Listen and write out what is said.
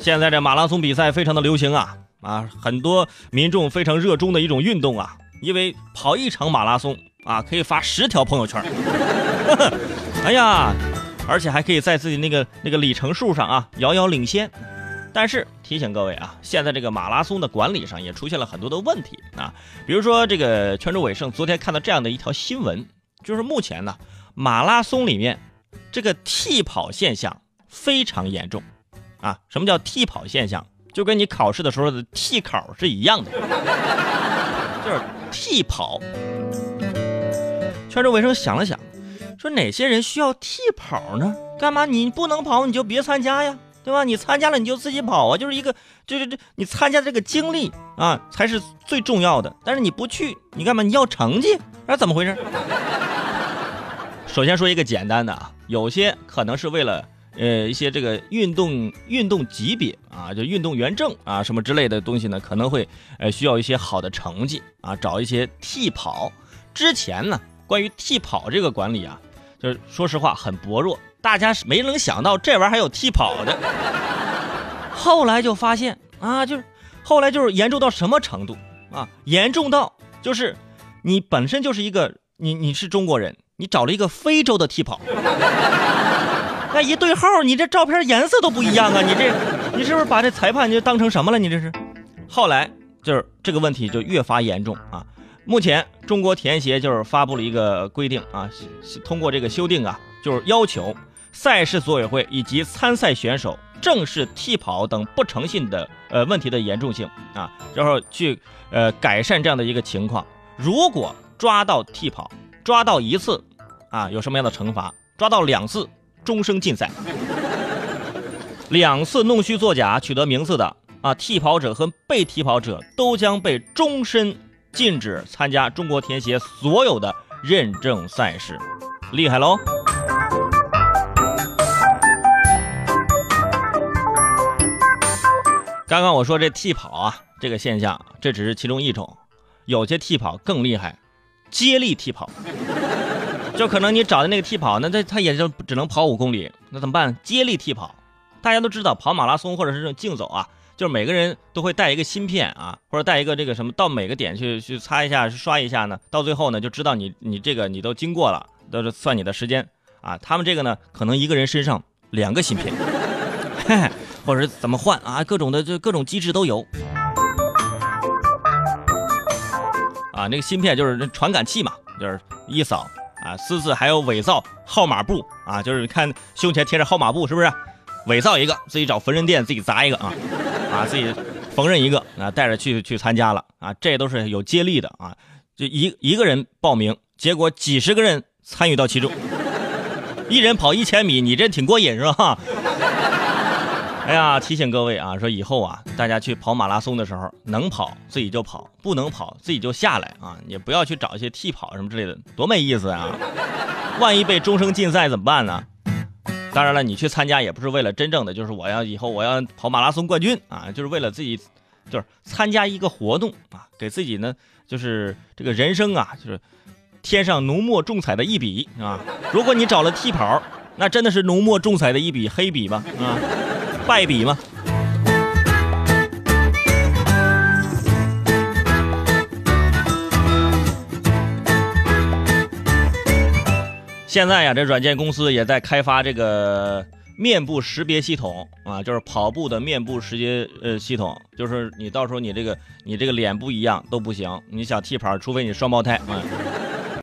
现在这马拉松比赛非常的流行啊啊，很多民众非常热衷的一种运动啊，因为跑一场马拉松啊，可以发十条朋友圈。哎呀，而且还可以在自己那个那个里程数上啊遥遥领先。但是提醒各位啊，现在这个马拉松的管理上也出现了很多的问题啊，比如说这个泉州伟盛昨天看到这样的一条新闻，就是目前呢马拉松里面这个替跑现象非常严重啊。什么叫替跑现象？就跟你考试的时候的替考是一样的，就是替跑。泉州伟盛想了想，说哪些人需要替跑呢？干嘛你不能跑你就别参加呀？对吧？你参加了你就自己跑啊，就是一个，就是这你参加这个经历啊才是最重要的。但是你不去，你干嘛？你要成绩？那怎么回事？首先说一个简单的啊，有些可能是为了呃一些这个运动运动级别啊，就运动员证啊什么之类的东西呢，可能会呃需要一些好的成绩啊，找一些替跑。之前呢，关于替跑这个管理啊，就是说实话很薄弱。大家是没能想到这玩意儿还有替跑的，后来就发现啊，就是后来就是严重到什么程度啊？严重到就是你本身就是一个你你是中国人，你找了一个非洲的替跑，那 一对号，你这照片颜色都不一样啊！你这你是不是把这裁判就当成什么了？你这是？后来就是这个问题就越发严重啊！目前中国田协就是发布了一个规定啊，通过这个修订啊，就是要求。赛事组委会以及参赛选手正视替跑等不诚信的呃问题的严重性啊，然后去呃改善这样的一个情况。如果抓到替跑，抓到一次啊，有什么样的惩罚？抓到两次，终生禁赛。两次弄虚作假取得名次的啊，替跑者和被替跑者都将被终身禁止参加中国田协所有的认证赛事。厉害喽！刚刚我说这替跑啊，这个现象，这只是其中一种，有些替跑更厉害，接力替跑，就可能你找的那个替跑，那他他也就只能跑五公里，那怎么办？接力替跑，大家都知道，跑马拉松或者是这种竞走啊，就是每个人都会带一个芯片啊，或者带一个这个什么，到每个点去去擦一下、刷一下呢，到最后呢就知道你你这个你都经过了，都是算你的时间啊。他们这个呢，可能一个人身上两个芯片。或者怎么换啊？各种的就各种机制都有啊。那个芯片就是传感器嘛，就是一扫啊，私自还有伪造号码布啊，就是看胸前贴着号码布是不是？伪造一个，自己找缝纫店自己砸一个啊啊，自己缝纫一个啊，带着去去参加了啊。这都是有接力的啊，就一一个人报名，结果几十个人参与到其中，一人跑一千米，你这挺过瘾是吧？哎呀，提醒各位啊，说以后啊，大家去跑马拉松的时候，能跑自己就跑，不能跑自己就下来啊，也不要去找一些替跑什么之类的，多没意思啊！万一被终生禁赛怎么办呢？当然了，你去参加也不是为了真正的，就是我要以后我要跑马拉松冠军啊，就是为了自己，就是参加一个活动啊，给自己呢，就是这个人生啊，就是添上浓墨重彩的一笔啊。如果你找了替跑，那真的是浓墨重彩的一笔黑笔吧啊！败笔吗？现在呀，这软件公司也在开发这个面部识别系统啊，就是跑步的面部识别呃系统，就是你到时候你这个你这个脸不一样都不行，你想替跑，除非你双胞胎啊。